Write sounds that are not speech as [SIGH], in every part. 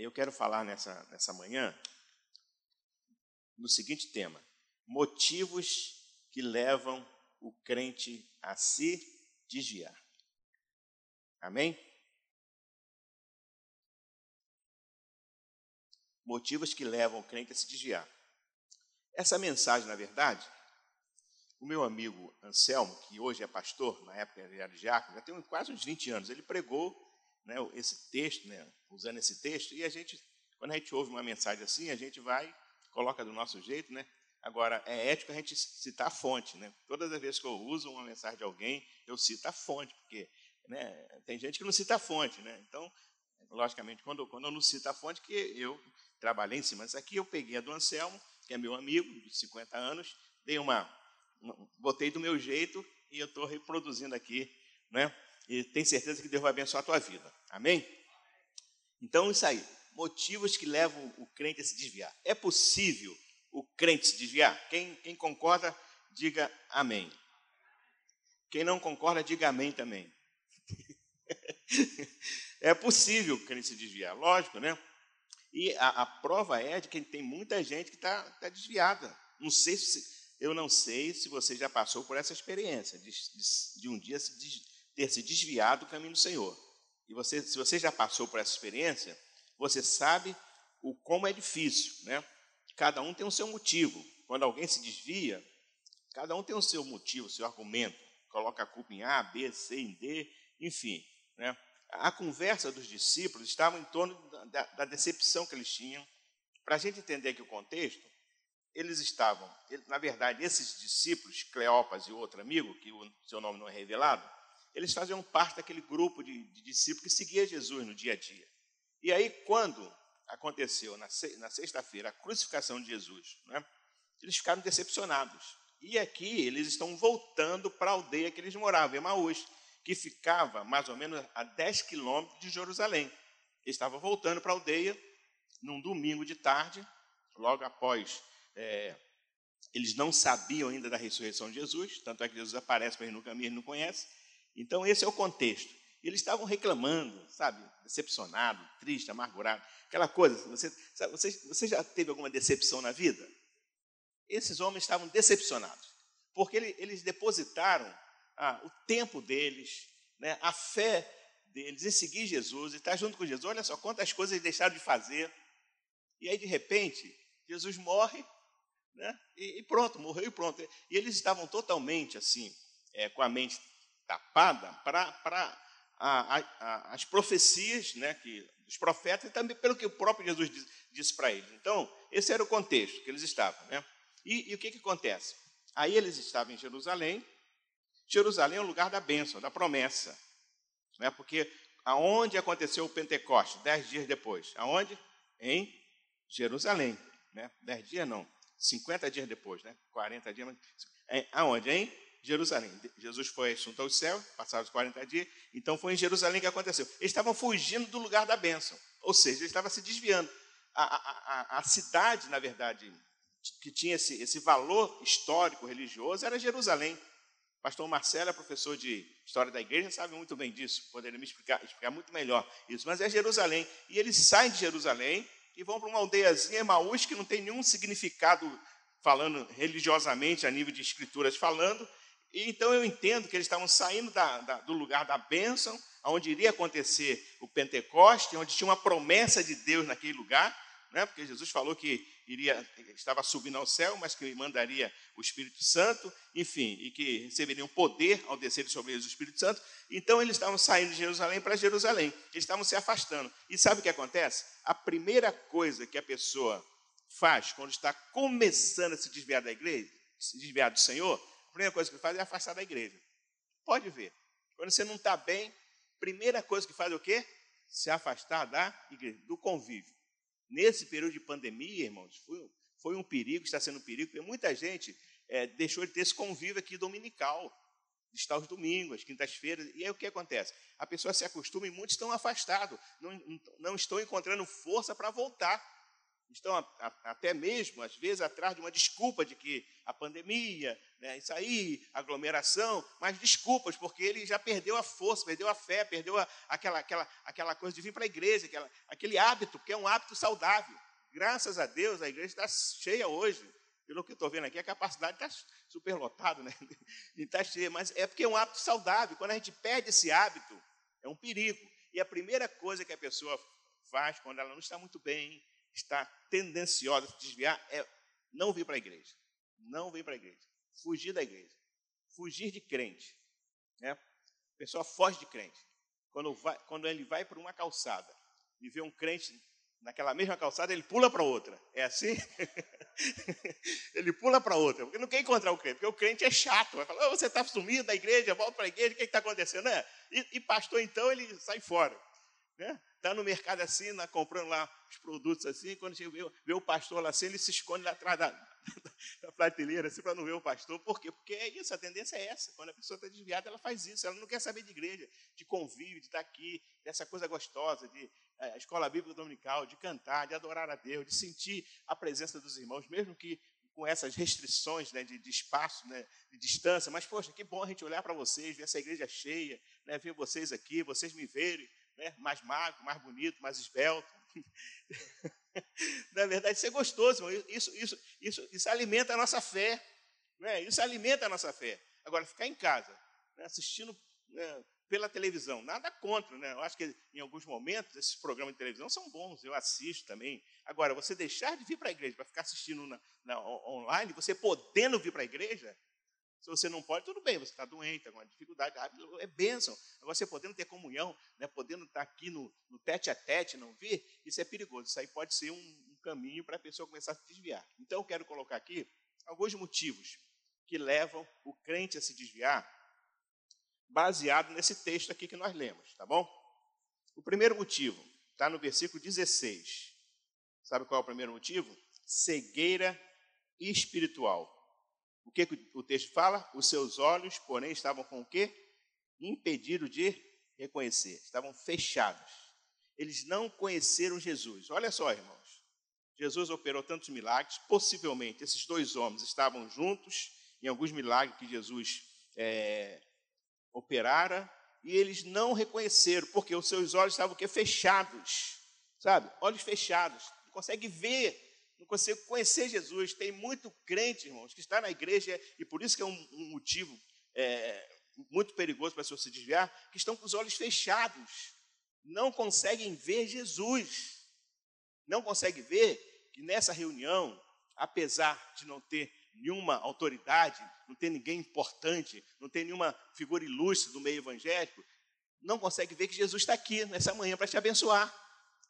Eu quero falar nessa, nessa manhã no seguinte tema: motivos que levam o crente a se desviar. Amém? Motivos que levam o crente a se desviar. Essa mensagem, na verdade, o meu amigo Anselmo, que hoje é pastor, na época era diácono, já tem quase uns 20 anos, ele pregou né, esse texto, né, usando esse texto, e a gente, quando a gente ouve uma mensagem assim, a gente vai, coloca do nosso jeito, né? Agora, é ético a gente citar a fonte, né? Todas as vezes que eu uso uma mensagem de alguém, eu cito a fonte, porque né, tem gente que não cita a fonte, né? Então, logicamente, quando, quando eu não cito a fonte, que eu trabalhei em cima disso aqui, eu peguei a do Anselmo, que é meu amigo, de 50 anos, dei uma, uma botei do meu jeito e eu estou reproduzindo aqui, né? E tenho certeza que Deus vai abençoar a tua vida. Amém? Então, isso aí. Motivos que levam o crente a se desviar. É possível o crente se desviar? Quem, quem concorda, diga amém. Quem não concorda, diga amém também. [LAUGHS] é possível o crente se desviar, lógico, né? E a, a prova é de que tem muita gente que está tá desviada. Não sei se, eu não sei se você já passou por essa experiência de, de, de um dia se des, ter se desviado do caminho do Senhor. E você, se você já passou por essa experiência, você sabe o como é difícil, né? Cada um tem o seu motivo. Quando alguém se desvia, cada um tem o seu motivo, o seu argumento. Coloca a culpa em A, B, C, em D, enfim. Né? A conversa dos discípulos estava em torno da, da decepção que eles tinham. Para a gente entender aqui o contexto, eles estavam, na verdade, esses discípulos, Cleopas e outro amigo, que o seu nome não é revelado, eles faziam parte daquele grupo de, de discípulos que seguia Jesus no dia a dia. E aí, quando aconteceu na, sexta-feira a crucificação de Jesus, né, eles ficaram decepcionados. E aqui eles estão voltando para a aldeia que eles moravam, Emaús, que ficava mais ou menos a 10 quilômetros de Jerusalém. Eles estavam voltando para a aldeia num domingo de tarde, logo após. É, eles não sabiam ainda da ressurreição de Jesus, tanto é que Jesus aparece para eles no caminho, eles não conhecem. Então, esse é o contexto. Eles estavam reclamando, sabe, decepcionado, triste, amargurado, aquela coisa. Você, sabe, você, você já teve alguma decepção na vida? Esses homens estavam decepcionados, porque eles depositaram ah, o tempo deles, né, a fé deles em seguir Jesus, e estar junto com Jesus. Olha só quantas coisas eles deixaram de fazer. E aí, de repente, Jesus morre, né, e, e pronto, morreu e pronto. E eles estavam totalmente assim, é, com a mente tapada para as profecias né, que, dos profetas e também pelo que o próprio Jesus disse, disse para eles. Então, esse era o contexto que eles estavam. Né? E, e, o que, que acontece? Aí eles estavam em Jerusalém. Jerusalém é o lugar da bênção, da promessa. Né? Porque aonde aconteceu o Pentecoste? Dez dias depois. Aonde? Em Jerusalém. Né? Dez dias não, 50 dias depois, né? 40 dias. É, aonde? Em Jerusalém. Jesus foi assunto ao céu, passaram os 40 dias, então foi em Jerusalém que aconteceu. Eles estavam fugindo do lugar da bênção, ou seja, eles estavam se desviando. A, a, a, a cidade, na verdade, que tinha esse, esse valor histórico, religioso, era Jerusalém. Pastor Marcelo é professor de História da Igreja, sabe muito bem disso, poderia me explicar, explicar muito melhor isso, mas é Jerusalém. E eles saem de Jerusalém e vão para uma aldeiazinha, Emaús, que não tem nenhum significado falando religiosamente, a nível de escrituras falando, e então eu entendo que eles estavam saindo da, da, do lugar da bênção, onde iria acontecer o Pentecoste, onde tinha uma promessa de Deus naquele lugar, né? porque Jesus falou que iria, estava subindo ao céu, mas que mandaria o Espírito Santo, enfim, e que receberiam poder ao descer sobre eles o Espírito Santo. Então eles estavam saindo de Jerusalém para Jerusalém, eles estavam se afastando. E sabe o que acontece? A primeira coisa que a pessoa faz quando está começando a se desviar da igreja, se desviar do Senhor, primeira coisa que faz é afastar da igreja. Pode ver. Quando você não está bem, primeira coisa que faz é o quê? Se afastar da igreja, do convívio. Nesse período de pandemia, irmãos, foi, foi um perigo, está sendo um perigo, porque muita gente é, deixou de ter esse convívio aqui dominical, de estar aos domingos, quintas-feiras, e aí o que acontece? A pessoa se acostuma e muitos estão afastados, não, não estão encontrando força para voltar. Estão a, a, até mesmo, às vezes, atrás de uma desculpa de que a pandemia, né, isso aí, aglomeração, mas desculpas, porque ele já perdeu a força, perdeu a fé, perdeu a, aquela, aquela, aquela coisa de vir para a igreja, aquela, aquele hábito, que é um hábito saudável. Graças a Deus, a igreja está cheia hoje. Pelo que eu estou vendo aqui, a capacidade está superlotada, né? [LAUGHS] Está cheia, mas é porque é um hábito saudável. Quando a gente perde esse hábito, é um perigo. E a primeira coisa que a pessoa faz quando ela não está muito bem, está tendenciosa a se desviar, é não vir para a igreja. Não vir para a igreja. Fugir da igreja. Fugir de crente. Né? A pessoa foge de crente. Quando, vai, quando ele vai para uma calçada e vê um crente naquela mesma calçada, ele pula para outra. É assim? [LAUGHS] ele pula para outra, porque não quer encontrar o crente, porque o crente é chato. Vai falar, oh, você está sumido da igreja, volta para a igreja, o que está acontecendo? É. E, e, pastor, então, ele sai fora. Né? Está no mercado assim, lá, comprando lá os produtos assim, quando chega, vê, vê o pastor lá assim, ele se esconde lá atrás da, [LAUGHS] da prateleira, assim, para não ver o pastor. Por quê? Porque é isso, a tendência é essa. Quando a pessoa está desviada, ela faz isso. Ela não quer saber de igreja, de convívio, de estar tá aqui, dessa coisa gostosa, de é, escola bíblica dominical, de cantar, de adorar a Deus, de sentir a presença dos irmãos, mesmo que com essas restrições né, de, de, espaço, né, de distância. Mas, poxa, que bom a gente olhar para vocês, ver essa igreja cheia, né, ver vocês aqui, vocês me verem né, mais magro, mais bonito, mais esbelto. [LAUGHS] Na verdade, isso é gostoso, isso, isso, isso, isso alimenta a nossa fé. Né? Isso alimenta a nossa fé. Agora, ficar em casa, né, assistindo né, pela televisão, nada contra. Né? Eu acho que em alguns momentos esses programas de televisão são bons, eu assisto também. Agora, você deixar de vir para a igreja para ficar assistindo na, na, online, você podendo vir para a igreja, se você não pode, tudo bem, você está doente, está com uma dificuldade, é bênção. Agora, você podendo ter comunhão, né, podendo estar tá aqui no, no tete a tete, não vir, isso é perigoso. Isso aí pode ser um, um caminho para a pessoa começar a se desviar. Então, eu quero colocar aqui alguns motivos que levam o crente a se desviar, baseado nesse texto aqui que nós lemos, tá bom? O primeiro motivo está no versículo 16. Sabe qual é o primeiro motivo? Cegueira espiritual. O que, o texto fala? Os seus olhos, porém, estavam com o quê? Impedidos de reconhecer, estavam fechados. Eles não conheceram Jesus. Olha só, irmãos. Jesus operou tantos milagres, possivelmente esses dois homens estavam juntos em alguns milagres que Jesus é, operara, e eles não reconheceram, porque os seus olhos estavam o quê? fechados, sabe? Olhos fechados, não consegue ver não consigo conhecer Jesus. Tem muito crente, irmãos, que está na igreja, e por isso que é um, um motivo é, muito perigoso para a pessoa se desviar, que estão com os olhos fechados, não conseguem ver Jesus. Não conseguem ver que nessa reunião, apesar de não ter nenhuma autoridade, não ter ninguém importante, não ter nenhuma figura ilustre do meio evangélico, não consegue ver que Jesus está aqui nessa manhã para te abençoar.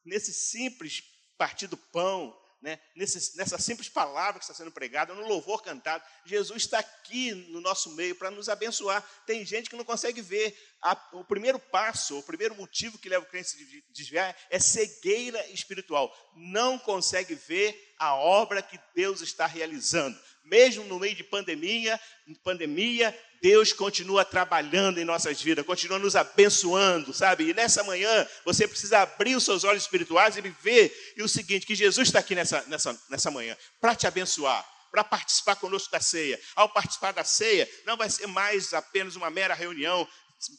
Nesse simples partir do pão, né, nesse, nessa simples palavra que está sendo pregada, no louvor cantado. Jesus está aqui no nosso meio para nos abençoar. Tem gente que não consegue ver. A, o primeiro passo, o primeiro motivo que leva o crente a se desviar é cegueira espiritual. Não consegue ver a obra que Deus está realizando. Mesmo no meio de pandemia, pandemia, Deus continua trabalhando em nossas vidas, continua nos abençoando, sabe? E nessa manhã você precisa abrir os seus olhos espirituais e ver e o seguinte: que Jesus está aqui nessa, nessa, nessa manhã para te abençoar, para participar conosco da ceia. Ao participar da ceia, não vai ser mais apenas uma mera reunião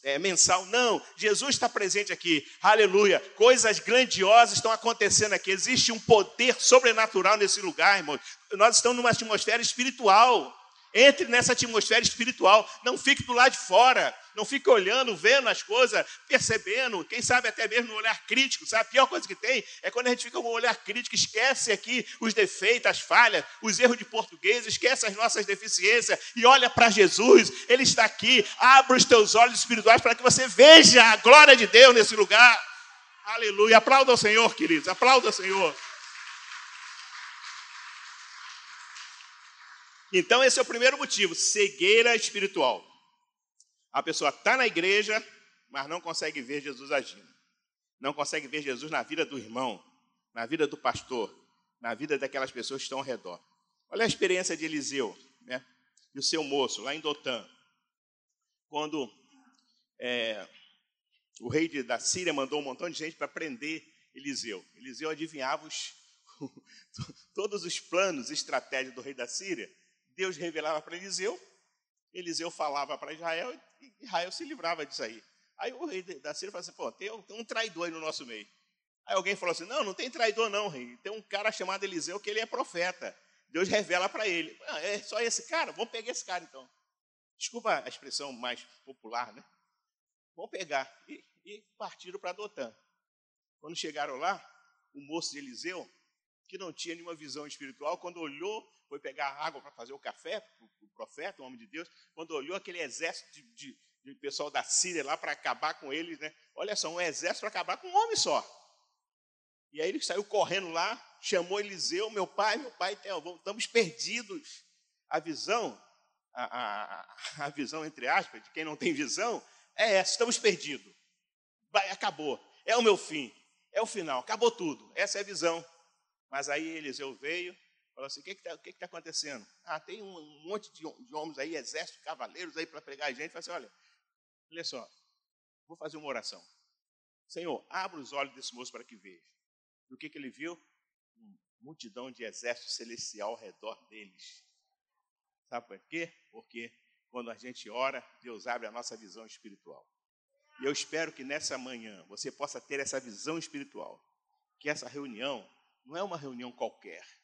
é, mensal. Não, Jesus está presente aqui. Aleluia. Coisas grandiosas estão acontecendo aqui. Existe um poder sobrenatural nesse lugar, irmão. Nós estamos numa atmosfera espiritual. Entre nessa atmosfera espiritual, não fique do lado de fora, não fique olhando, vendo as coisas, percebendo, quem sabe até mesmo no olhar crítico, sabe? A pior coisa que tem é quando a gente fica com o olhar crítico, esquece aqui os defeitos, as falhas, os erros de português, esquece as nossas deficiências e olha para Jesus, Ele está aqui, abra os teus olhos espirituais para que você veja a glória de Deus nesse lugar. Aleluia. Aplauda o Senhor, queridos, aplauda o Senhor. Então, esse é o primeiro motivo: cegueira espiritual. A pessoa está na igreja, mas não consegue ver Jesus agindo. Não consegue ver Jesus na vida do irmão, na vida do pastor, na vida daquelas pessoas que estão ao redor. Olha a experiência de Eliseu né? e o seu moço, lá em Dotã. Quando é, o rei da Síria mandou um montão de gente para prender Eliseu. Eliseu adivinhava os, [LAUGHS] todos os planos e estratégias do rei da Síria, Deus revelava para Eliseu, Eliseu falava para Israel e Israel se livrava disso aí. Aí o rei da Síria falou assim: pô, tem um traidor aí no nosso meio. Aí alguém falou assim: não, não tem traidor, não, rei. Tem um cara chamado Eliseu que ele é profeta. Deus revela para ele. Ah, é só esse cara? Vamos pegar esse cara então. Desculpa a expressão mais popular, né? Vamos pegar. E, e partiram para Dotã. Quando chegaram lá, o moço de Eliseu, que não tinha nenhuma visão espiritual, quando olhou, foi pegar água para fazer o café, o profeta, o homem de Deus, quando olhou aquele exército de, de, de pessoal da Síria lá para acabar com eles, né? Olha só, um exército para acabar com um homem só. E aí ele saiu correndo lá, chamou Eliseu, meu pai, meu pai, estamos perdidos. A visão, a, a, a visão, entre aspas, de quem não tem visão, é essa, estamos perdidos. Vai, acabou, é o meu fim, é o final, acabou tudo. Essa é a visão. Mas aí Eliseu veio, falou assim: o que está que que tá acontecendo? Ah, tem um, um monte de, de, homens aí, exército, cavaleiros aí para pregar a gente. Falei assim: olha, olha só, vou fazer uma oração. Senhor, abra os olhos desse moço para que veja. E o que, que ele viu? Uma multidão de exército celestial ao redor deles. Sabe por quê? Porque quando a gente ora, Deus abre a nossa visão espiritual. E eu espero que nessa manhã você possa ter essa visão espiritual. Que essa reunião não é uma reunião qualquer.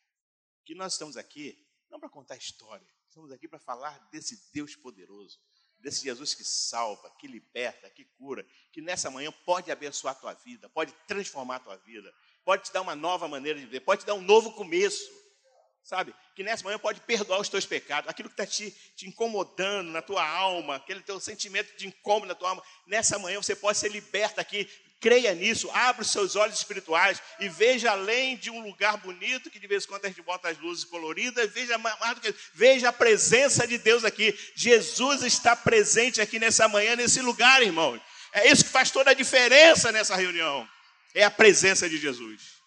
Que nós estamos aqui não para contar história, estamos aqui para falar desse Deus poderoso, desse Jesus que salva, que liberta, que cura, que nessa manhã pode abençoar a tua vida, pode transformar a tua vida, pode te dar uma nova maneira de viver, pode te dar um novo começo. Sabe? Que nessa manhã pode perdoar os teus pecados, aquilo que está te, te incomodando na tua alma, aquele teu sentimento de incômodo na tua alma. Nessa manhã você pode ser liberto aqui. Creia nisso, abra os seus olhos espirituais e veja além de um lugar bonito, que de vez em quando a gente bota as luzes coloridas, veja mais do que veja a presença de Deus aqui. Jesus está presente aqui nessa manhã, nesse lugar, irmão. É isso que faz toda a diferença nessa reunião é a presença de Jesus.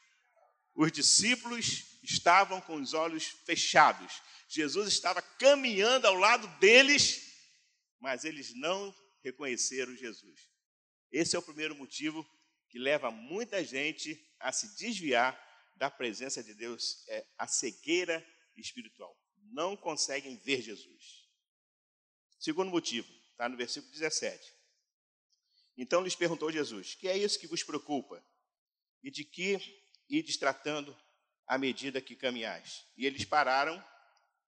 Os discípulos estavam com os olhos fechados. Jesus estava caminhando ao lado deles, mas eles não reconheceram Jesus. Esse é o primeiro motivo que leva muita gente a se desviar da presença de Deus, é a cegueira espiritual. Não conseguem ver Jesus. Segundo motivo, está no versículo 17. Então lhes perguntou Jesus: Que é isso que vos preocupa? e de que ides tratando à medida que caminhais. E eles pararam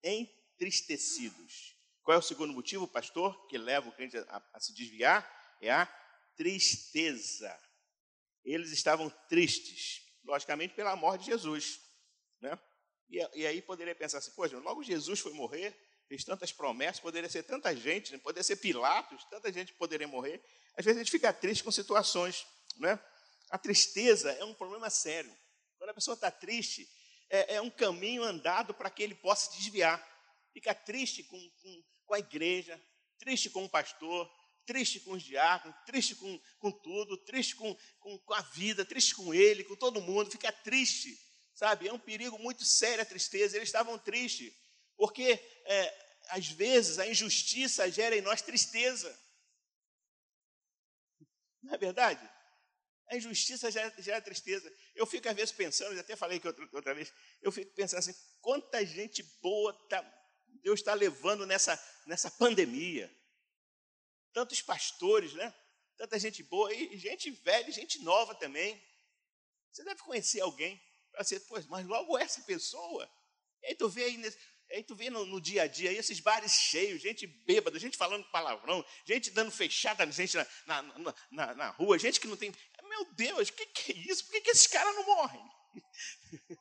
entristecidos. Qual é o segundo motivo, pastor, que leva o crente a, a se desviar? É a tristeza. Eles estavam tristes, logicamente, pela morte de Jesus. Né? E, e aí poderia pensar assim, poxa, logo Jesus foi morrer, fez tantas promessas, poderia ser tanta gente, né? poderia ser Pilatos, tanta gente poderia morrer. Às vezes a gente fica triste com situações, né? A tristeza é um problema sério. Quando a pessoa está triste, é, é, um caminho andado para que ele possa desviar. Fica triste com, com, com, a igreja, triste com o pastor, triste com os diáconos, triste com, com tudo, triste com, com, com a vida, triste com ele, com todo mundo. Fica triste, sabe? É um perigo muito sério a tristeza. Eles estavam tristes, porque é, às vezes a injustiça gera em nós tristeza. Não é verdade? A injustiça gera, gera tristeza. Eu fico, às vezes, pensando, até falei que outra, outra vez, eu fico pensando assim, quanta gente boa tá, Deus está levando nessa, nessa pandemia. Tantos pastores, né? Tanta gente boa, e gente velha, gente nova também. Você deve conhecer alguém, para ser, pô, mas logo essa pessoa. E aí tu vê aí Aí tu vê no, no, dia a dia esses bares cheios, gente bêbada, gente falando palavrão, gente dando fechada gente na, na, na, na rua, gente que não tem. Meu Deus, o que, que, é isso? Por que, que esses caras não morrem? [LAUGHS]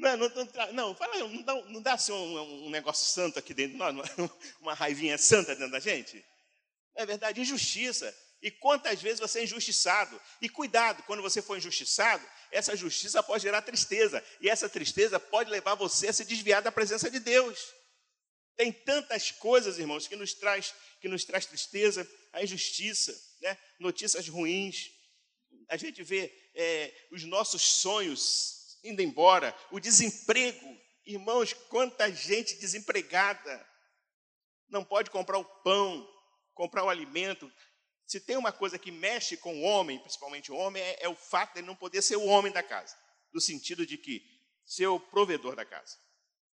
Não, não, não, não, fala, não dá, não dá assim um, um, negócio santo aqui dentro, não, [LAUGHS] uma raivinha santa dentro da gente? É verdade, injustiça. E quantas vezes você é injustiçado? E cuidado, quando você for injustiçado, essa justiça pode gerar tristeza. E essa tristeza pode levar você a se desviar da presença de Deus. Tem tantas coisas, irmãos, que nos traz, que nos traz tristeza, a injustiça, né? notícias ruins. A gente vê é, os nossos sonhos indo embora, o desemprego. Irmãos, quanta gente desempregada. Não pode comprar o pão, comprar o alimento, se tem uma coisa que mexe com o homem, principalmente o homem, é, é o fato de ele não poder ser o homem da casa. no sentido de que ser o provedor da casa.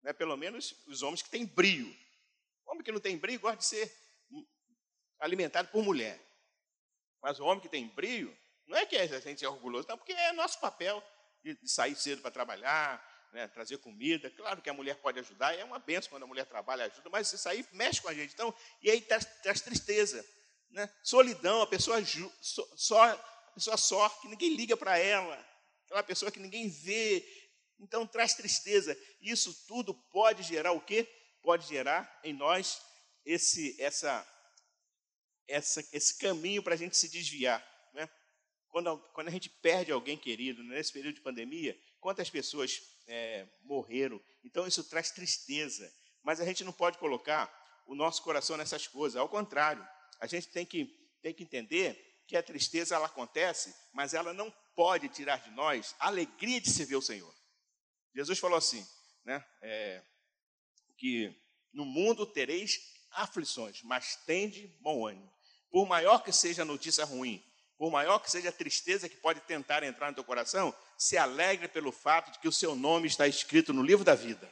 Né? Pelo menos os homens que têm brio. homem que não tem brio gosta de ser alimentado por mulher. Mas o homem que tem brio, não é que a gente é orgulhoso, não, porque é nosso papel de, sair cedo para trabalhar, né, trazer comida. Claro que a mulher pode ajudar, é uma benção quando a mulher trabalha ajuda, mas isso aí mexe com a gente. Então, e aí traz, traz tristeza, né? solidão, a pessoa, so, só, a pessoa só, que ninguém liga para ela, aquela pessoa que ninguém vê. Então, traz tristeza. Isso tudo pode gerar o quê? Pode gerar em nós esse, essa, essa, esse caminho para a gente se desviar. Quando, quando a gente perde alguém querido, nesse período de pandemia, quantas pessoas é, morreram? Então isso traz tristeza. Mas a gente não pode colocar o nosso coração nessas coisas. Ao contrário, a gente tem que, tem que entender que a tristeza ela acontece, mas ela não pode tirar de nós a alegria de se ver o Senhor. Jesus falou assim, né? É, que no mundo tereis aflições, mas tende bom ânimo. Por maior que seja a notícia ruim, por maior que seja a tristeza que pode tentar entrar no teu coração, se alegre pelo fato de que o seu nome está escrito no livro da vida.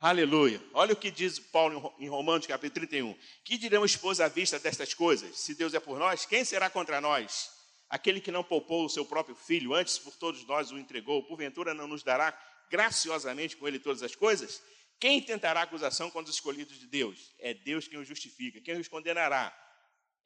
Aleluia. Olha o que diz Paulo em Romanos, capítulo 31. Que diremos, pois, à vista destas coisas? Se Deus é por nós, quem será contra nós? Aquele que não poupou o seu próprio filho, antes por todos nós o entregou, porventura não nos dará graciosamente com ele todas as coisas? Quem tentará acusação contra os escolhidos de Deus? É Deus quem os justifica. Quem os condenará?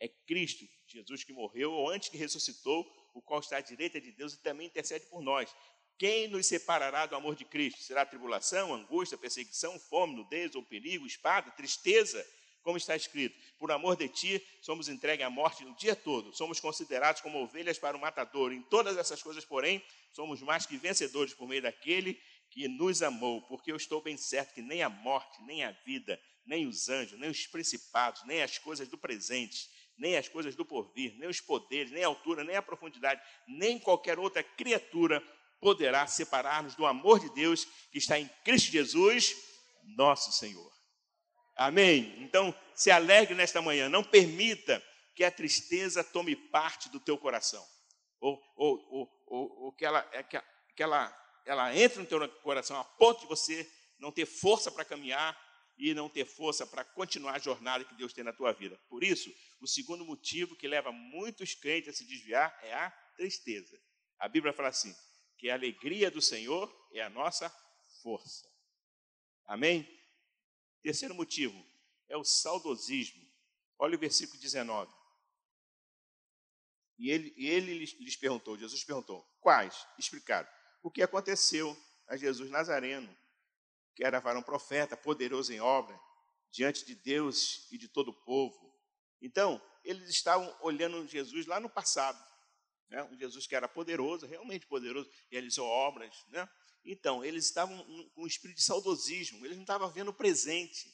É Cristo, Jesus que morreu, ou antes que ressuscitou, o qual está à direita de Deus e também intercede por nós. Quem nos separará do amor de Cristo? Será tribulação, angústia, perseguição, fome, nudez ou perigo, espada, tristeza? Como está escrito: Por amor de ti, somos entregues à morte o dia todo, somos considerados como ovelhas para o matador. Em todas essas coisas, porém, somos mais que vencedores por meio daquele que nos amou, porque eu estou bem certo que nem a morte, nem a vida, nem os anjos, nem os principados, nem as coisas do presente, nem as coisas do porvir, nem os poderes, nem a altura, nem a profundidade, nem qualquer outra criatura poderá separar-nos do amor de Deus que está em Cristo Jesus, nosso Senhor. Amém? Então, se alegre nesta manhã, não permita que a tristeza tome parte do teu coração, ou, ou, ou, ou, que, ela, é que, ela, ela entre no teu coração a ponto de você não ter força para caminhar, e não ter força para continuar a jornada que Deus tem na tua vida. Por isso, o segundo motivo que leva muitos crentes a se desviar é a tristeza. A Bíblia fala assim: que a alegria do Senhor é a nossa força. Amém? Terceiro motivo é o saudosismo. Olha o versículo 19. E ele, ele lhes perguntou, Jesus perguntou, quais? Explicaram. O que aconteceu a Jesus Nazareno, que era varão profeta, poderoso em obra, diante de Deus e de todo o povo. Então, eles estavam olhando Jesus lá no passado, né? um Jesus que era poderoso, realmente poderoso, realizou obras. Né? Então, eles estavam com um espírito de saudosismo, eles não estavam vendo o presente,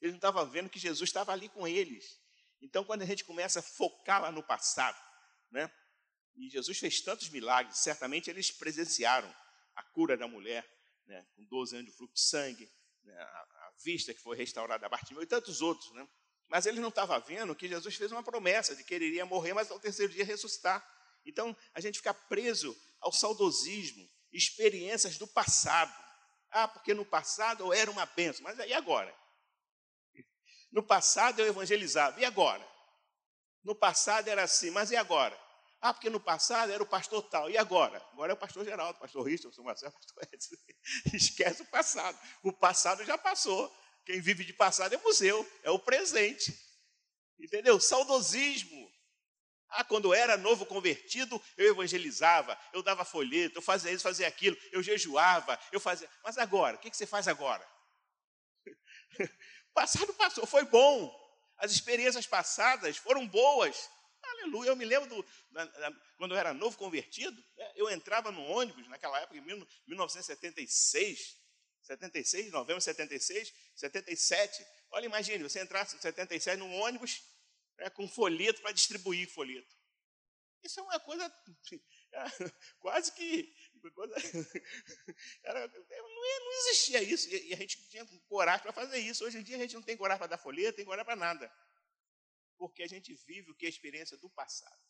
eles não estavam vendo que Jesus estava ali com eles. Então, quando a gente começa a focar lá no passado, né? e Jesus fez tantos milagres, certamente eles presenciaram a cura da mulher, né, com 12 anos de fluxo de sangue, né, a, a, vista que foi restaurada a Bartimeu e tantos outros. Né? Mas ele não estava vendo que Jesus fez uma promessa de que ele iria morrer, mas ao terceiro dia ressuscitar. Então, a gente fica preso ao saudosismo, experiências do passado. Ah, porque no passado eu era uma benção, mas e agora? No passado eu evangelizava, e agora? No passado era assim, mas e agora? Ah, porque no passado era o pastor tal. E agora? Agora é o pastor Geraldo, pastor Richard, pastor Marcelo, pastor Edson. [LAUGHS] Esquece o passado. O passado já passou. Quem vive de passado é museu, é o presente. Entendeu? Saudosismo. Ah, quando eu era novo convertido, eu evangelizava, eu dava folheto, eu fazia isso, fazia aquilo, eu jejuava, eu fazia. Mas agora, o que você faz agora? O [LAUGHS] passado passou, foi bom. As experiências passadas foram boas. Aleluia. Eu me lembro do, quando eu era novo convertido, né, eu entrava no ônibus, naquela época, em 1976, 76, novembro de 76, 77. Olha, imagine, você entrasse em 77 num ônibus né, com folheto para distribuir folheto. Isso é uma coisa [LAUGHS] quase que. Coisa, [LAUGHS] era, não, não, existia isso. E, a gente tinha coragem para fazer isso. Hoje em dia a gente não tem coragem para dar folheto, tem coragem para nada porque a gente vive o que é a experiência do passado.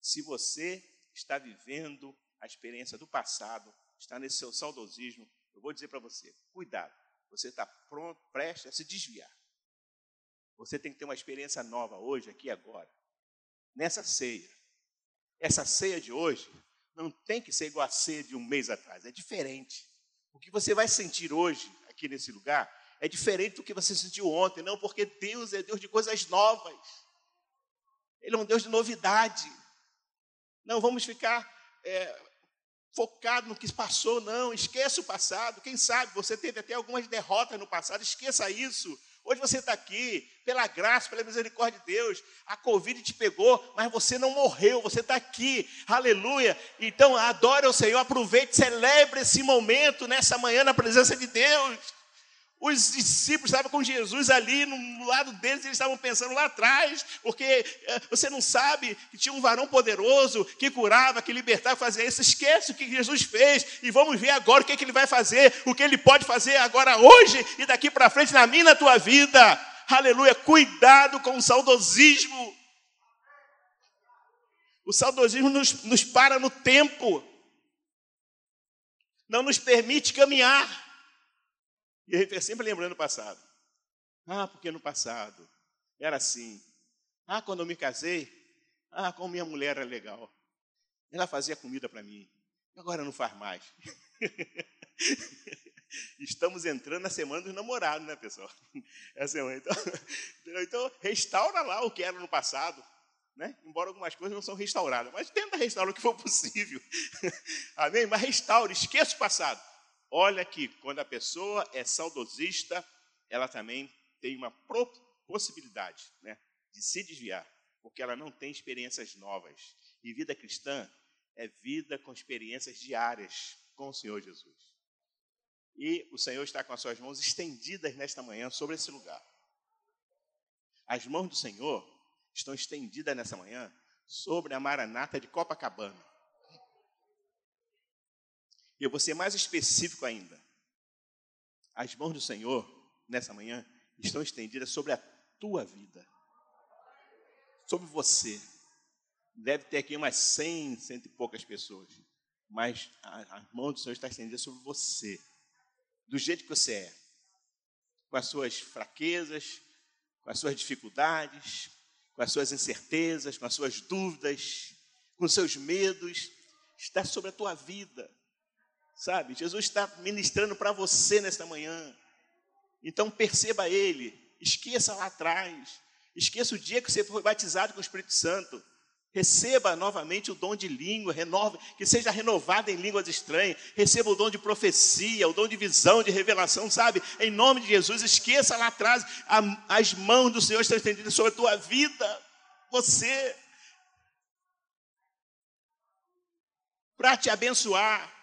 Se você está vivendo a experiência do passado, está nesse seu saudosismo, eu vou dizer para você: cuidado, você está pronto, prestes a se desviar. Você tem que ter uma experiência nova hoje, aqui e agora, nessa ceia. Essa ceia de hoje não tem que ser igual a ceia de um mês atrás, é diferente. O que você vai sentir hoje, aqui nesse lugar, é diferente do que você sentiu ontem, não, porque Deus é Deus de coisas novas. Ele é um Deus de novidade. Não vamos ficar é, focado no que passou, não. Esqueça o passado. Quem sabe você teve até algumas derrotas no passado, esqueça isso. Hoje você está aqui, pela graça, pela misericórdia de Deus. A Covid te pegou, mas você não morreu, você está aqui. Aleluia. Então, adore o Senhor, aproveite, celebre esse momento nessa manhã na presença de Deus. Os discípulos estavam com Jesus ali, no lado deles, eles estavam pensando lá atrás, porque eh, você não sabe que tinha um varão poderoso que curava, que libertava, fazia isso. Esquece o que Jesus fez e vamos ver agora o que, é que ele vai fazer, o que ele pode fazer agora, hoje e daqui para frente, na minha e na tua vida. Aleluia. Cuidado com o saudosismo. O saudosismo nos, nos para no tempo, não nos permite caminhar. E a gente fica sempre lembrando o passado. Ah, porque no passado era assim. Ah, quando eu me casei, ah, como minha mulher era legal. Ela fazia comida para mim. Agora não faz mais. [LAUGHS] Estamos entrando na semana dos namorados, né, pessoal? [LAUGHS] É semana, então, [LAUGHS] então, restaura lá o que era no passado. Né? Embora algumas coisas não são restauradas, mas tenta restaurar o que for possível. Amém? Mas restaure, esqueça o passado. Olha que quando a pessoa é saudosista, ela também tem uma possibilidade né, de se desviar, porque ela não tem experiências novas. E vida cristã é vida com experiências diárias com o Senhor Jesus. E o Senhor está com as suas mãos estendidas nesta manhã sobre esse lugar. As mãos do Senhor estão estendidas nessa manhã sobre a Maranata de Copacabana. E eu vou ser mais específico ainda. As mãos do Senhor, nessa manhã, estão estendidas sobre a tua vida. Sobre você. Deve ter aqui umas cem, cento e poucas pessoas. Mas a, mão do Senhor está estendida sobre você. Do jeito que você é. Com as suas fraquezas, com as suas dificuldades, com as suas incertezas, com as suas dúvidas, com os seus medos. Está sobre a tua vida. Sabe? Jesus está ministrando para você nesta manhã. Então perceba Ele. Esqueça lá atrás. Esqueça o dia que você foi batizado com o Espírito Santo. Receba novamente o dom de língua, renove, que seja renovado em línguas estranhas. Receba o dom de profecia, o dom de visão, de revelação, sabe? Em nome de Jesus, esqueça lá atrás, a, as mãos do Senhor estão estendidas sobre a tua vida. Você. Para te abençoar.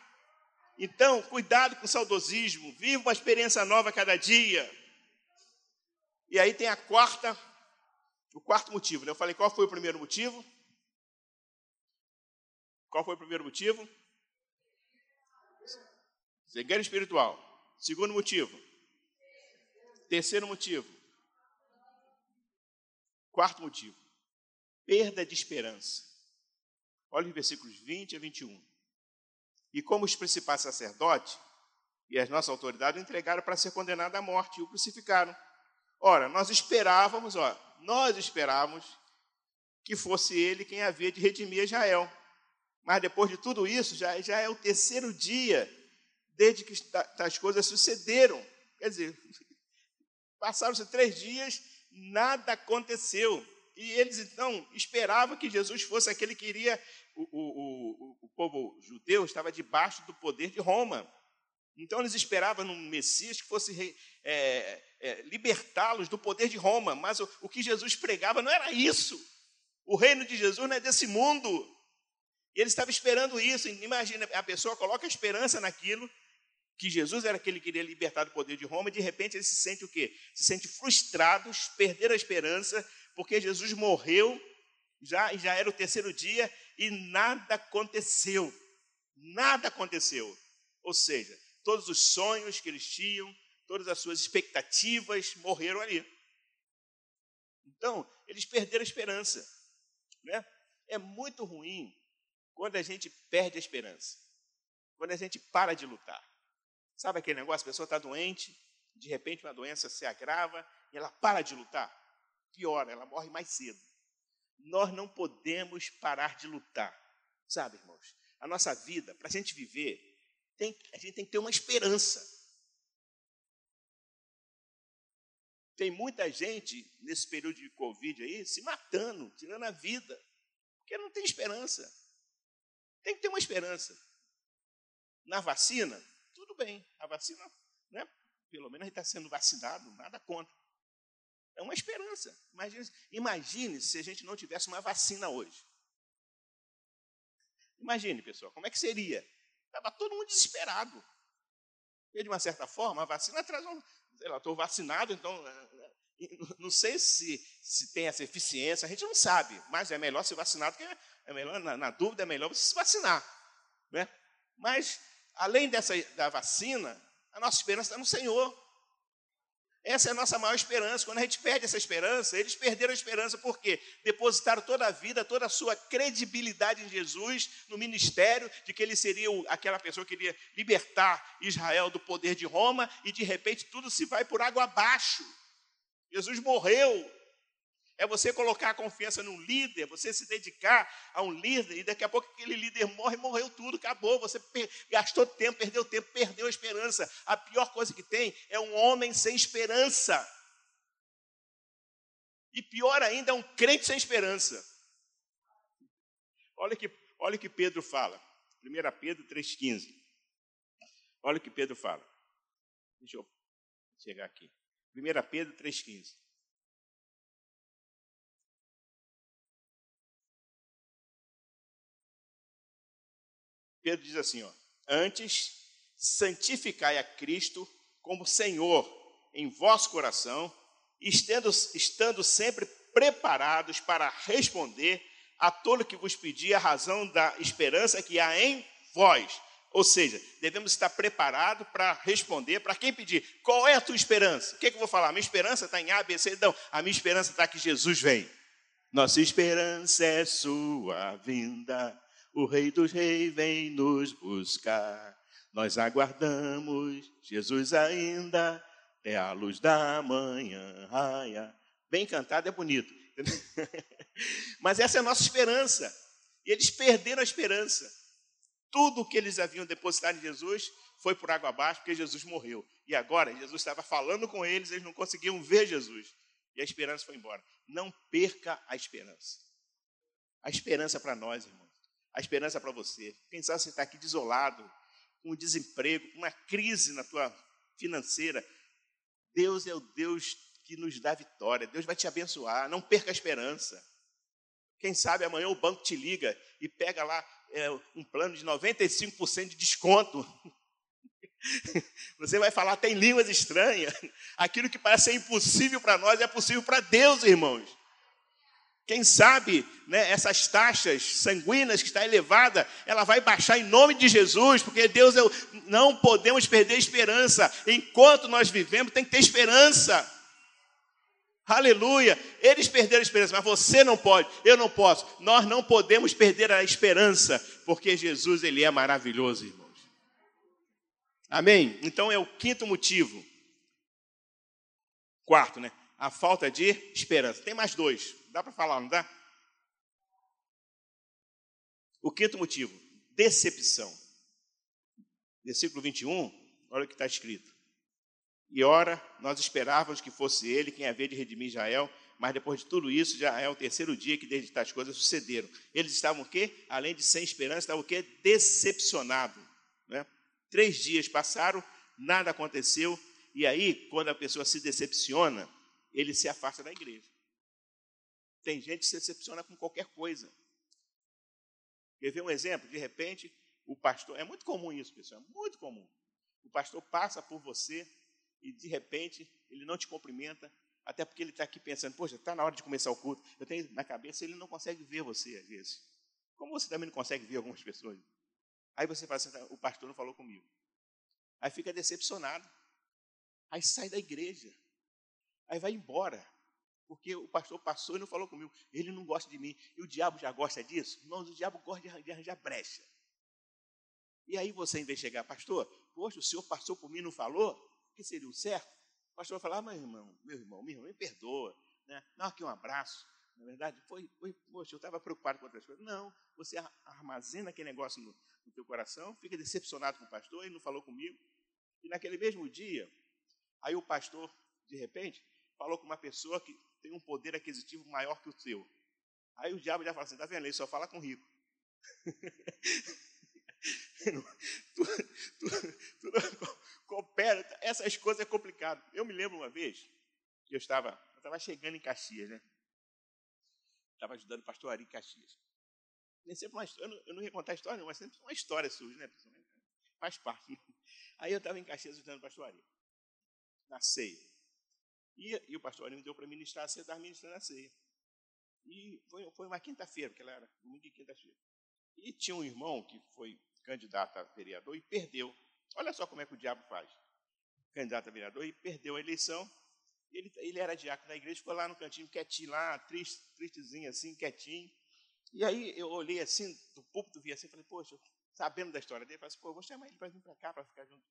Então, cuidado com o saudosismo, viva uma experiência nova cada dia. E aí tem a quarta, o quarto motivo. Né? Eu falei qual foi o primeiro motivo? Qual foi o primeiro motivo? Cegueira espiritual. Segundo motivo. Terceiro motivo. Quarto motivo. Perda de esperança. Olha os versículos 20 a 21. E como os principais sacerdotes e as nossas autoridades entregaram para ser condenado à morte e o crucificaram. Ora, nós esperávamos, ó, nós esperávamos que fosse ele quem havia de redimir Israel. Mas depois de tudo isso, já, já é o terceiro dia desde que as coisas sucederam. Quer dizer, [LAUGHS] passaram-se três dias, nada aconteceu. E eles então esperavam que Jesus fosse aquele que iria o, o, o, povo judeu estava debaixo do poder de Roma. Então eles esperavam num Messias que fosse é, é, libertá-los do poder de Roma. Mas o, o que Jesus pregava não era isso. O reino de Jesus não é desse mundo. E ele estava esperando isso. Imagina, a pessoa coloca esperança naquilo, que Jesus era aquele que queria libertar do poder de Roma, e de repente ele se sente o quê? Se sente frustrado, perder a esperança, porque Jesus morreu, já, já era o terceiro dia, e nada aconteceu. Nada aconteceu. Ou seja, todos os sonhos que eles tinham, todas as suas expectativas morreram ali. Então, eles perderam a esperança. Né? É muito ruim quando a gente perde a esperança, quando a gente para de lutar. Sabe aquele negócio? A pessoa está doente, de repente uma doença se agrava e ela para de lutar. Pior, ela morre mais cedo. Nós não podemos parar de lutar. Sabe, irmãos? A nossa vida, para a gente viver, tem, a gente tem que ter uma esperança. Tem muita gente nesse período de Covid aí se matando, tirando a vida, porque não tem esperança. Tem que ter uma esperança. Na vacina, tudo bem. A vacina, né? pelo menos a gente está sendo vacinado, nada contra. É uma esperança. Imagine, imagine se a gente não tivesse uma vacina hoje. Imagine, pessoal, como é que seria? Estava todo mundo desesperado. E, de uma certa forma, a vacina traz um. Sei lá, estou vacinado, então. Eh, eh, não sei se, se tem essa eficiência, a gente não sabe, mas é melhor se vacinar do que é melhor, na, na dúvida, é melhor você se vacinar. Né? Mas, além dessa, da vacina, a nossa esperança está no Senhor. Essa é a nossa maior esperança. Quando a gente perde essa esperança, eles perderam a esperança porque depositaram toda a vida, toda a sua credibilidade em Jesus, no ministério, de que ele seria aquela pessoa que iria libertar Israel do poder de Roma, e de repente tudo se vai por água abaixo. Jesus morreu, é você colocar a confiança num líder, você se dedicar a um líder, e daqui a pouco aquele líder morre, morreu tudo, acabou. Você gastou tempo, perdeu tempo, perdeu a esperança. A pior coisa que tem é um homem sem esperança. E pior ainda, é um crente sem esperança. Olha que, olha que Pedro fala. 1 Pedro 3,15. Olha o que Pedro fala. Deixa eu chegar aqui. 1 Pedro 3,15. Pedro diz assim: ó, Antes, santificai a Cristo como Senhor em vosso coração, estando, estando sempre preparados para responder a todo que vos pedir a razão da esperança que há em vós. Ou seja, devemos estar preparados para responder para quem pedir. Qual é a tua esperança? O que, é que eu vou falar? Minha esperança está em A, B, C. Não, a minha esperança está que Jesus vem. Nossa esperança é sua vinda. O Rei dos Reis vem nos buscar. Nós aguardamos Jesus ainda, é a luz da manhã raia. Bem cantado é bonito. [LAUGHS] Mas essa é a nossa esperança. E eles perderam a esperança. Tudo o que eles haviam depositado em Jesus foi por água abaixo, porque Jesus morreu. E agora, Jesus estava falando com eles, eles não conseguiam ver Jesus. E a esperança foi embora. Não perca a esperança. A esperança para nós, irmão a esperança para você. Quem sabe você está aqui desolado, com desemprego, com uma crise na tua financeira. Deus é o Deus que nos dá vitória. Deus vai te abençoar. Não perca a esperança. Quem sabe amanhã o banco te liga e pega lá é, um plano de 95% de desconto. [LAUGHS] Você vai falar até em línguas estranhas. [LAUGHS] Aquilo que parece ser impossível para nós é possível para Deus, irmãos. Quem sabe né, essas taxas sanguíneas que está elevada, ela vai baixar em nome de Jesus, porque Deus, eu, não podemos perder esperança. Enquanto nós vivemos, tem que ter esperança. Aleluia. Eles perderam a esperança, mas você não pode, eu não posso. Nós não podemos perder a esperança, porque Jesus, Ele é maravilhoso, irmãos. Amém? Então é o quinto motivo. Quarto, né? A falta de esperança. Tem mais dois. Dá para falar, não dá? O quinto motivo, decepção. Versículo 21, olha o que está escrito. E ora, nós esperávamos que fosse ele quem havia de redimir Israel, mas depois de tudo isso, já é o terceiro dia que desde tais coisas sucederam. Eles estavam o quê? Além de sem esperança, estavam o quê? Decepcionados. Né? Três dias passaram, nada aconteceu, e aí, quando a pessoa se decepciona, ele se afasta da igreja. Tem gente que se decepciona com qualquer coisa. Quer ver um exemplo? De repente, o pastor. É muito comum isso, pessoal, é muito comum. O pastor passa por você e, de repente, ele não te cumprimenta, até porque ele está aqui pensando, poxa, está na hora de começar o culto. Eu tenho na cabeça, ele não consegue ver você, às vezes. Como você também não consegue ver algumas pessoas. Aí você fala assim, o pastor não falou comigo. Aí fica decepcionado. Aí sai da igreja. Aí vai embora. Porque o pastor passou e não falou comigo. Ele não gosta de mim. E o diabo já gosta disso? Irmãos, o diabo gosta de arranjar brecha. E aí você, em vez de chegar, pastor, poxa, o senhor passou por mim e não falou? O que seria o certo? O pastor vai falar, ah, mas irmão, meu irmão, meu irmão, me perdoa. Né? Dá aqui um abraço. Na verdade, foi, foi poxa, eu estava preocupado com outras coisas. Não, você armazena aquele negócio no, no teu coração, fica decepcionado com o pastor, ele não falou comigo. E naquele mesmo dia, aí o pastor, de repente, falou com uma pessoa que tem um poder aquisitivo maior que o seu. Aí o diabo já fala assim, tá vendo? Ele só fala com rico. [LAUGHS] tu, tu, tu, coopera, essas coisas é complicado. Eu me lembro uma vez que eu estava, eu estava chegando em Caxias, né? Estava ajudando o pastor Ari Caxias. Nem sempre uma eu não, eu não ia contar a história, mas sempre uma história surge, né? Faz parte. Aí eu estava em Caxias ajudando o pastor Ari, na ceia. E, e o pastor Ari me deu para ministrar a ceia, estava ministrando a ceia. E foi, foi uma quinta-feira, porque ela era domingo e quinta-feira. E tinha um irmão que foi candidato a vereador e perdeu. Olha só como é que o diabo faz. Candidato a vereador e perdeu a eleição. Ele, ele era diácono da igreja, ficou lá no cantinho, quietinho lá, triste, tristezinho assim, quietinho. E aí eu olhei assim, do púlpito, vi assim, falei, poxa, sabendo da história dele, falei assim, pô, vou chamar ele para vir para cá, para ficar junto,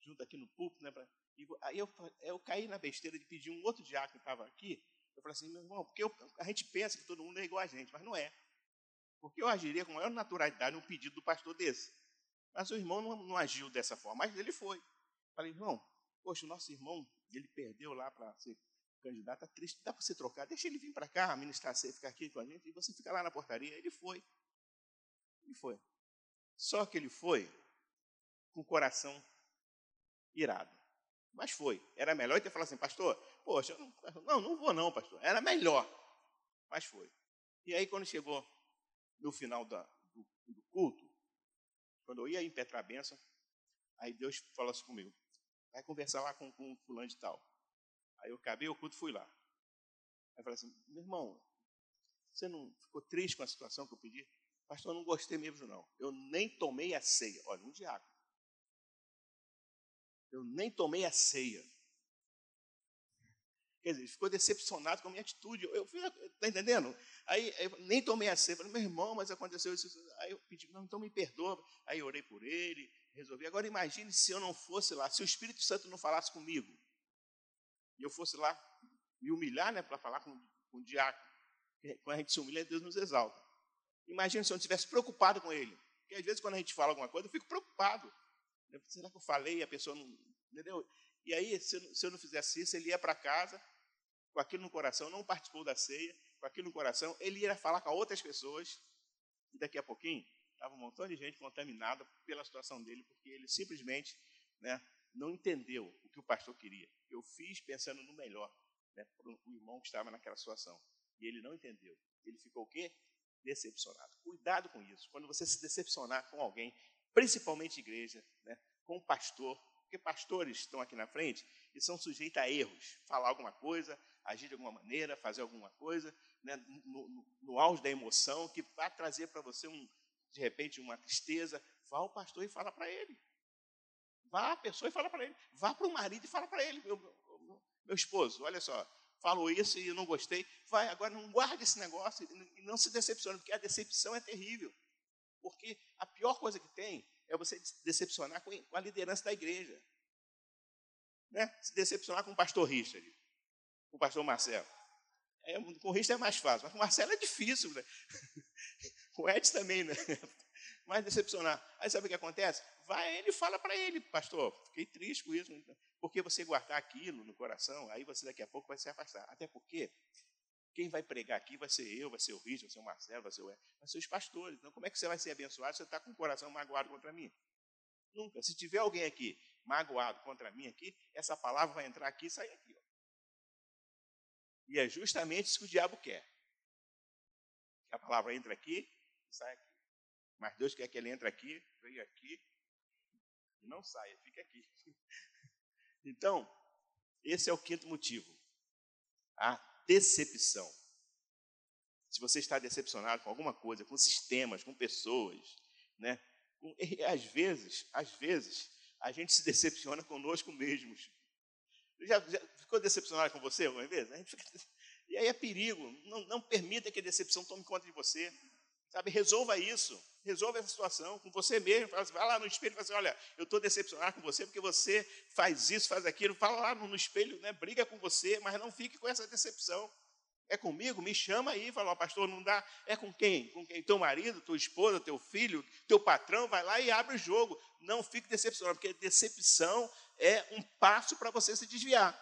junto aqui no púlpito, né? E aí eu, eu caí na besteira de pedir um outro diácono que estava aqui. Eu falei assim, meu irmão, porque eu, a gente pensa que todo mundo é igual a gente, mas não é. Porque eu agiria com maior naturalidade num pedido do pastor desse. Mas o irmão não, não agiu dessa forma, mas ele foi. Falei, irmão, poxa, o nosso irmão, ele perdeu lá para ser candidato, está triste, dá para você trocar, deixa ele vir para cá, ministrar você, ficar aqui com a gente, e você fica lá na portaria. Ele foi. Ele foi. Só que ele foi com o coração irado. Mas foi. Era melhor ter falado assim, pastor, poxa, não, não vou não, pastor. Era melhor. Mas foi. E aí, quando chegou no final da, do, do, culto, quando eu ia em Petra Benção, aí Deus falou assim comigo, vai conversar lá com, com fulano de tal. Aí eu acabei o culto fui lá. Aí eu falei assim, meu irmão, você não ficou triste com a situação que eu pedi? Pastor, eu não gostei mesmo não. Eu nem tomei a ceia. Olha, um diácono. Eu nem tomei a ceia. Quer dizer, ficou decepcionado com a minha atitude. Eu fui, tá entendendo? Aí eu nem tomei a ceia. Falei, meu irmão, mas aconteceu isso. Aí eu pedi, não, então me perdoa. Aí orei por ele, resolvi. Agora imagine se eu não fosse lá, se o Espírito Santo não falasse comigo. E eu fosse lá me humilhar, né, para falar com, com o diácono. Quando a gente se humilha, Deus nos exalta. Imagina se eu não estivesse preocupado com ele. Porque às vezes quando a gente fala alguma coisa, eu fico preocupado. Será que eu falei e a pessoa não. Entendeu? E aí, se eu, se eu não fizesse isso, ele ia para casa, com aquilo no coração, não participou da ceia, com aquilo no coração, ele ia falar com outras pessoas, e daqui a pouquinho estava um montão de gente contaminada pela situação dele, porque ele simplesmente né, não entendeu o que o pastor queria. Eu fiz pensando no melhor né, para o irmão que estava naquela situação. E ele não entendeu. Ele ficou o quê? Decepcionado. Cuidado com isso. Quando você se decepcionar com alguém, principalmente igreja, né, com pastor, porque pastores estão aqui na frente e são sujeitos a erros. Falar alguma coisa, agir de alguma maneira, fazer alguma coisa, né, no, no, no auge da emoção, que vai trazer para você, um, de repente, uma tristeza. Vá ao pastor e fala para ele. Vá à pessoa e fala para ele. Vá para o marido e fala para ele. Meu, meu, meu, esposo, olha só, falou isso e não gostei. Vai, agora não guarde esse negócio e não se decepcione, porque a decepção é terrível. Porque a pior coisa que tem é você decepcionar com a liderança da igreja. Né? Se decepcionar com o pastor Richard, com o pastor Marcelo. É, com o Richard é mais fácil, mas com o Marcelo é difícil. Né? [LAUGHS] com o Edson também, né? [LAUGHS] Mas decepcionar. Aí sabe o que acontece? Vai ele e fala para ele, pastor, fiquei triste com isso. Porque você guardar aquilo no coração, aí você daqui a pouco vai se afastar. Até porque quem vai pregar aqui vai ser eu, vai ser o Richard, vai ser o Marcelo, vai ser o vai ser os pastores. Então, como é que você vai ser abençoado se você está com o coração magoado contra mim? Nunca. Se tiver alguém aqui magoado contra mim aqui, essa palavra vai entrar aqui e sair aqui. Ó. E é justamente isso que o diabo quer. Que a palavra entra aqui e sai aqui. Mas Deus quer que ele entre aqui, venha aqui e não saia, fique aqui. [LAUGHS] Então, esse é o quinto motivo. A decepção. Se você está decepcionado com alguma coisa, com sistemas, com pessoas, né? às vezes, às vezes, a gente se decepciona conosco mesmos. Já, já ficou decepcionado com você alguma vez? A gente fica, [LAUGHS] E aí é perigo. Não, não permita que a decepção tome conta de você. Sabe, resolva isso. Resolva essa situação com você mesmo. Assim, vai lá no espelho e fala assim: olha, eu estou decepcionado com você porque você faz isso, faz aquilo. Fala lá no, no espelho, né, briga com você, mas não fique com essa decepção. É comigo? Me chama aí. Fala, oh, pastor, não dá. É com quem? Com quem? Teu marido, tua esposa, teu filho, teu patrão, vai lá e abre o jogo. Não fique decepcionado, porque decepção é um passo para você se desviar.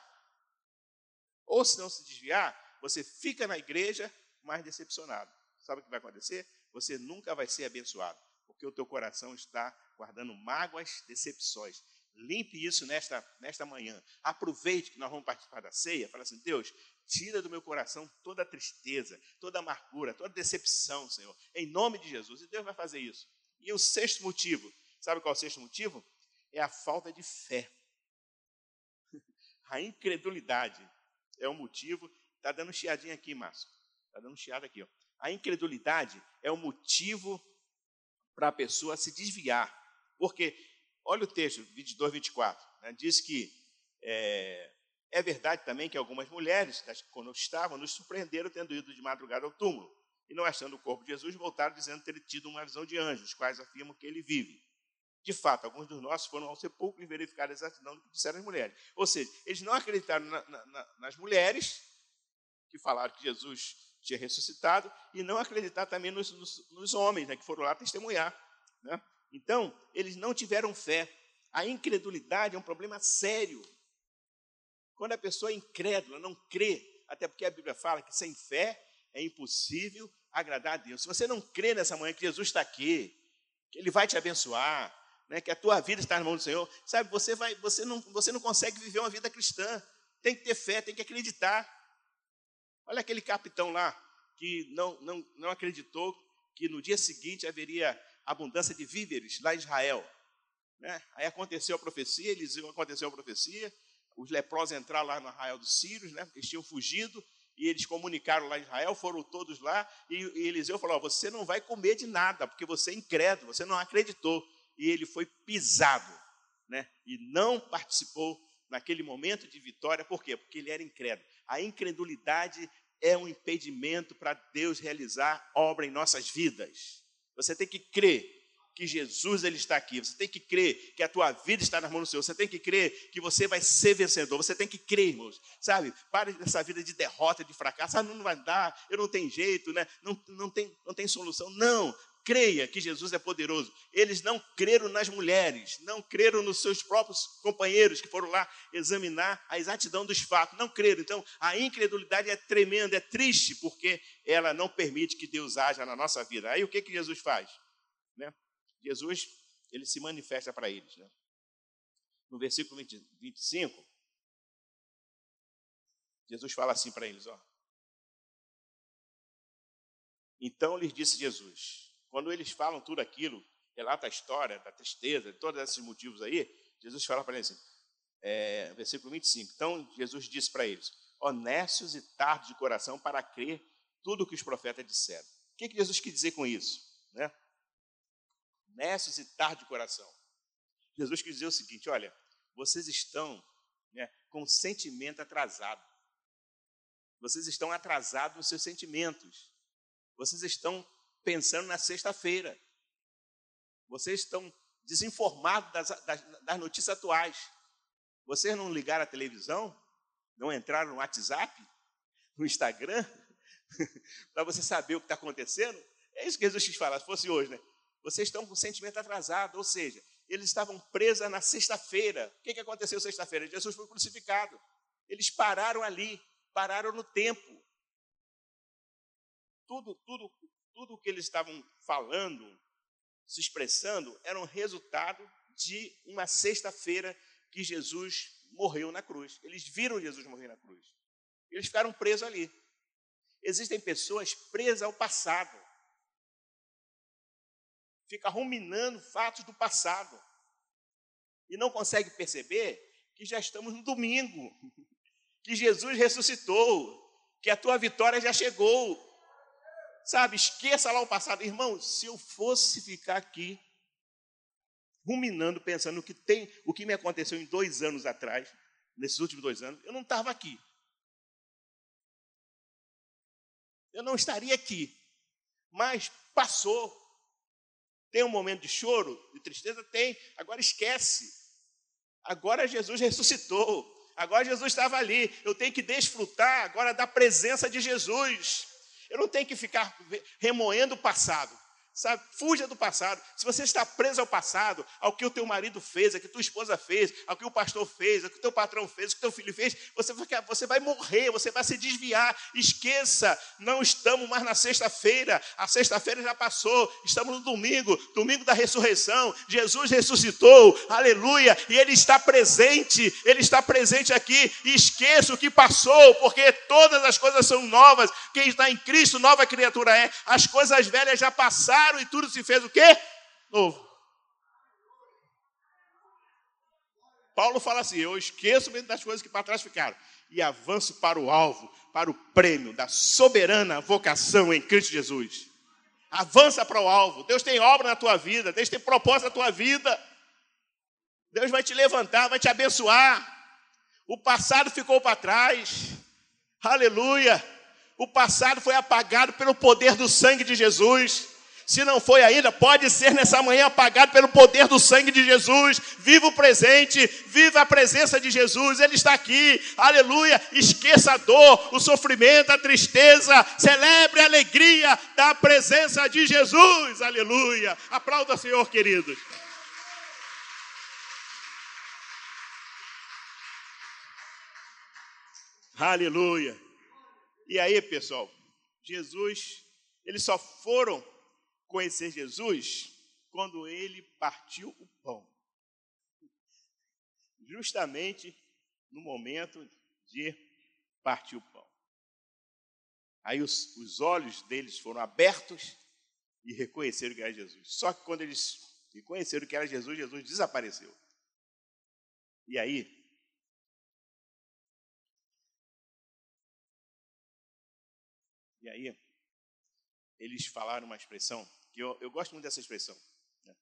Ou se não se desviar, você fica na igreja mais decepcionado. Sabe o que vai acontecer? Você nunca vai ser abençoado, porque o teu coração está guardando mágoas, decepções. Limpe isso nesta, nesta manhã. Aproveite que nós vamos participar da ceia. Fala assim, Deus, tira do meu coração toda tristeza, toda amargura, toda decepção, Senhor. Em nome de Jesus. E Deus vai fazer isso. E o sexto motivo, sabe qual é o sexto motivo? É a falta de fé. [LAUGHS] A incredulidade é o motivo. Está dando chiadinha aqui, Márcio. Está dando chiada aqui. Ó. A incredulidade é o motivo para a pessoa se desviar. Porque, olha o texto, 22, 24. Né, diz que é, é verdade também que algumas mulheres, quando estavam, nos surpreenderam tendo ido de madrugada ao túmulo. E não achando o corpo de Jesus, voltaram dizendo ter tido uma visão de anjos, quais afirmam que ele vive. De fato, alguns dos nossos foram ao sepulcro e verificaram exatamente o que disseram as mulheres. Ou seja, eles não acreditaram na, na, nas mulheres que falaram que Jesus tinha ressuscitado e não acreditaram também nos, nos, nos homens né, que foram lá testemunhar. Né? Então, eles não tiveram fé. A incredulidade é um problema sério. Quando a pessoa é incrédula, não crê, até porque a Bíblia fala que sem fé é impossível agradar a Deus. Se você não crê nessa manhã que Jesus está aqui, que Ele vai te abençoar, né, que a tua vida está na mão do Senhor, sabe, você, vai, você, não, você não consegue viver uma vida cristã. Tem que ter fé, tem que acreditar. Olha aquele capitão lá que não, não, não acreditou que no dia seguinte haveria abundância de víveres lá em Israel. Né? Aí aconteceu a profecia, Eliseu aconteceu a profecia, os leprosos entraram lá no arraial dos Sírios, né? eles tinham fugido, e eles comunicaram lá em Israel, foram todos lá, e, e Eliseu falou: Você não vai comer de nada, porque você é incrédulo, você não acreditou. E ele foi pisado, né? e não participou naquele momento de vitória, por quê? Porque ele era incrédulo. A incredulidade é um impedimento para Deus realizar obra em nossas vidas. Você tem que crer que Jesus ele está aqui. Você tem que crer que a tua vida está nas mãos do Senhor. Você tem que crer que você vai ser vencedor. Você tem que crer, irmãos. Sabe? Pare dessa vida de derrota, de fracasso. Ah, não vai dar, eu não tenho jeito, né? Não, não, tem, não tem solução. Não creia que Jesus é poderoso. Eles não creram nas mulheres, não creram nos seus próprios companheiros que foram lá examinar a exatidão dos fatos, não creram. Então, a incredulidade é tremenda, é triste, porque ela não permite que Deus haja na nossa vida. Aí o que, que Jesus faz? Né? Jesus, ele se manifesta para eles. Né? No versículo 20, 25, Jesus fala assim para eles, ó. Então lhes disse Jesus: quando eles falam tudo aquilo, relata a história da tristeza, todos esses motivos aí, Jesus fala para eles assim, é, versículo 25. Então Jesus disse para eles: honestos e tardos de coração para crer tudo o que os profetas disseram. O que, que Jesus quis dizer com isso? Né? Honestos e tardos de coração. Jesus quis dizer o seguinte: olha, vocês estão né, com sentimento atrasado. Vocês estão atrasados nos seus sentimentos. Vocês estão pensando na sexta-feira. Vocês estão desinformados das, das, das, notícias atuais. Vocês não ligaram a televisão? Não entraram no WhatsApp? No Instagram? [LAUGHS] para você saber o que está acontecendo? É isso que Jesus quis falar, se fosse hoje, né? Vocês estão com sentimento atrasado, ou seja, eles estavam presos na sexta-feira. O que, que aconteceu sexta-feira? Jesus foi crucificado. Eles pararam ali, pararam no tempo. Tudo, tudo tudo o que eles estavam falando, se expressando, era um resultado de uma sexta-feira que Jesus morreu na cruz. Eles viram Jesus morrer na cruz. Eles ficaram presos ali. Existem pessoas presas ao passado. Fica ruminando fatos do passado. E não consegue perceber que já estamos no domingo. [LAUGHS] Que Jesus ressuscitou. Que a tua vitória já chegou Sabe, esqueça lá o passado. Irmão, se eu fosse ficar aqui ruminando, pensando o que tem, o que me aconteceu em dois anos atrás, nesses últimos dois anos, eu não estava aqui. eu não estaria aqui. Mas passou. Tem um momento de choro, de tristeza? Tem. Agora esquece. Agora Jesus ressuscitou. Agora Jesus estava ali. Eu tenho que desfrutar agora da presença de Jesus. Eu não tenho que ficar remoendo o passado. Sabe? Fuja do passado. Se você está preso ao passado, ao que o teu marido fez, ao que tua esposa fez, ao que o pastor fez, ao que o teu patrão fez, ao que o teu filho fez, você vai, você vai morrer, você vai se desviar. Esqueça, não estamos mais na sexta-feira. A sexta-feira já passou. Estamos no domingo, domingo da ressurreição. Jesus ressuscitou, aleluia, e Ele está presente, Ele está presente aqui. Esqueça o que passou, porque todas as coisas são novas. Quem está em Cristo, nova criatura é. As coisas velhas já passaram e tudo se fez o quê? Novo. Paulo fala assim: eu esqueço mesmo das coisas que para trás ficaram e avanço para o alvo, para o prêmio da soberana vocação em Cristo Jesus. Avança para o alvo. Deus tem obra na tua vida, Deus tem propósito na tua vida. Deus vai te levantar, vai te abençoar. O passado ficou para trás. Aleluia. O passado foi apagado pelo poder do sangue de Jesus. Se não foi ainda, pode ser nessa manhã apagado pelo poder do sangue de Jesus. Viva o presente, viva a presença de Jesus, Ele está aqui. Aleluia. Esqueça a dor, o sofrimento, a tristeza. Celebre a alegria da presença de Jesus. Aleluia. Aplauda, Senhor, queridos. Aleluia. E aí, pessoal, Jesus, eles só foram conhecer Jesus quando ele partiu o pão. Justamente no momento de partir o pão. Aí os, os olhos deles foram abertos e reconheceram que era Jesus. Só que quando eles reconheceram que era Jesus, Jesus desapareceu. E aí, E aí, eles falaram uma expressão que eu, eu gosto muito dessa expressão. Né?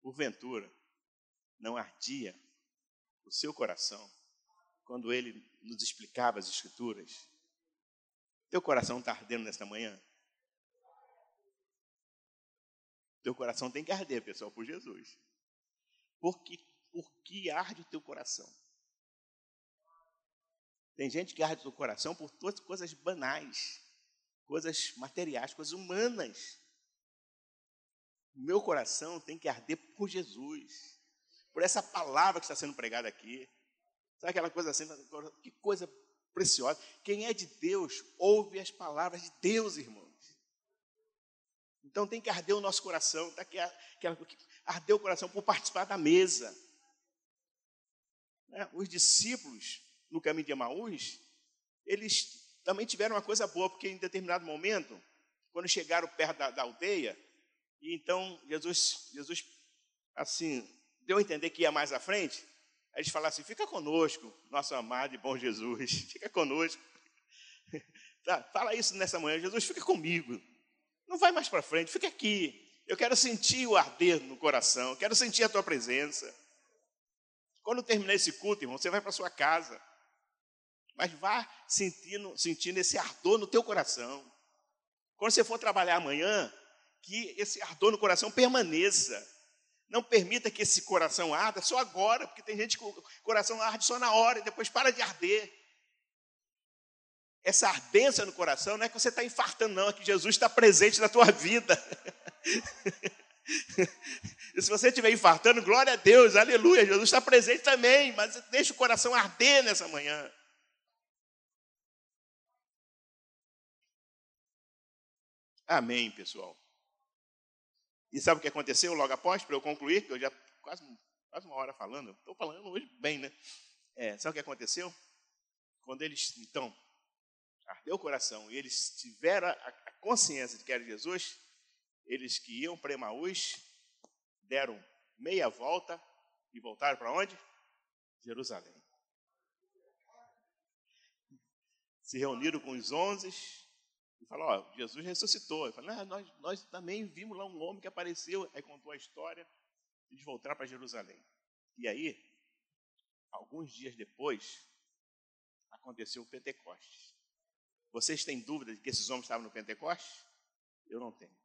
Porventura, não ardia o seu coração quando ele nos explicava as Escrituras? Teu coração está ardendo nesta manhã? Teu coração tem que arder, pessoal, por Jesus. Por que arde o teu coração? Tem gente que arde o coração por todas coisas banais, coisas materiais, coisas humanas. Meu coração tem que arder por Jesus, por essa palavra que está sendo pregada aqui. Sabe aquela coisa assim? Que coisa preciosa. Quem é de Deus ouve as palavras de Deus, irmãos. Então tem que arder o nosso coração, tá que, arder o coração por participar da mesa. É, os discípulos no caminho de Emaús, eles também tiveram uma coisa boa, porque em determinado momento, quando chegaram perto da, da aldeia, e então Jesus, Jesus assim, deu a entender que ia mais à frente. Aí eles falaram assim: fica conosco, nosso amado e bom Jesus, [LAUGHS] fica conosco. [LAUGHS] Tá, fala isso nessa manhã, Jesus, fica comigo. Não vai mais para frente, fica aqui. Eu quero sentir o arder no coração, quero sentir a tua presença. Quando terminar esse culto, irmão, você vai para sua casa. Mas vá sentindo, sentindo esse ardor no teu coração. Quando você for trabalhar amanhã, que esse ardor no coração permaneça. Não permita que esse coração arda só agora, porque tem gente que o coração arde só na hora e depois para de arder. Essa ardência no coração não é que você está infartando, não, é que Jesus está presente na tua vida. [LAUGHS] e se você estiver infartando, glória a Deus, aleluia, Jesus está presente também, mas deixa o coração arder nessa manhã. Amém, pessoal. E sabe o que aconteceu logo após, para eu concluir, que eu já quase, quase uma hora falando, estou falando hoje bem, né? É, sabe o que aconteceu? Quando eles, então, ardeu o coração e eles tiveram a, consciência de que era Jesus, eles que iam para Emaús, deram meia volta e voltaram para onde? Jerusalém. Se reuniram com os onze e falou, ó, Jesus ressuscitou. Eu falei, ah, nós, nós também vimos lá um homem que apareceu, aí contou a história, de voltar para Jerusalém. E aí, alguns dias depois, aconteceu o Pentecostes. Vocês têm dúvida de que esses homens estavam no Pentecoste? Eu não tenho.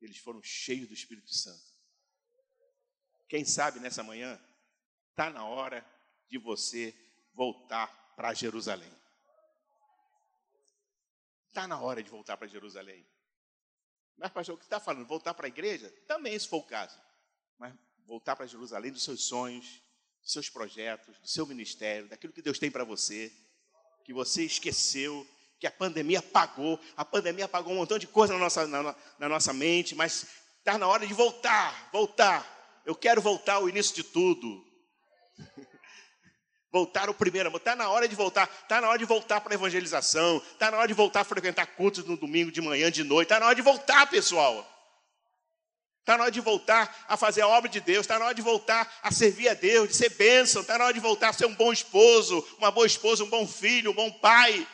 Eles foram cheios do Espírito Santo. Quem sabe nessa manhã está na hora de você voltar para Jerusalém. Está na hora de voltar para Jerusalém. Mas, pastor, o que está falando? Voltar para a igreja? Também, se for o caso. Mas voltar para Jerusalém dos seus sonhos, dos seus projetos, do seu ministério, daquilo que Deus tem para você, que você esqueceu, que a pandemia apagou. A pandemia apagou um montão de coisa na nossa, na, na nossa mente, mas está na hora de voltar, voltar. Eu quero voltar ao início de tudo. Voltar ao primeiro amor. Está na hora de voltar. Está na hora de voltar para a evangelização. Está na hora de voltar a frequentar cultos no domingo, de manhã, de noite. Está na hora de voltar, pessoal. Está na hora de voltar a fazer a obra de Deus. Está na hora de voltar a servir a Deus, de ser bênção. Está na hora de voltar a ser um bom esposo, uma boa esposa, um bom filho, um bom pai.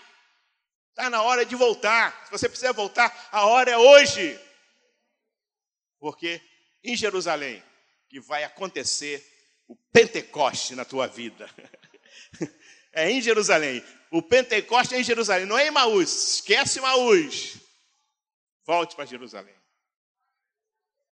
Está na hora de voltar. Se você precisa voltar, a hora é hoje. Porque em Jerusalém que vai acontecer o Pentecoste na tua vida. [LAUGHS] É em Jerusalém. O Pentecoste é em Jerusalém, não é em Maús. Esquece Maús. Volte para Jerusalém.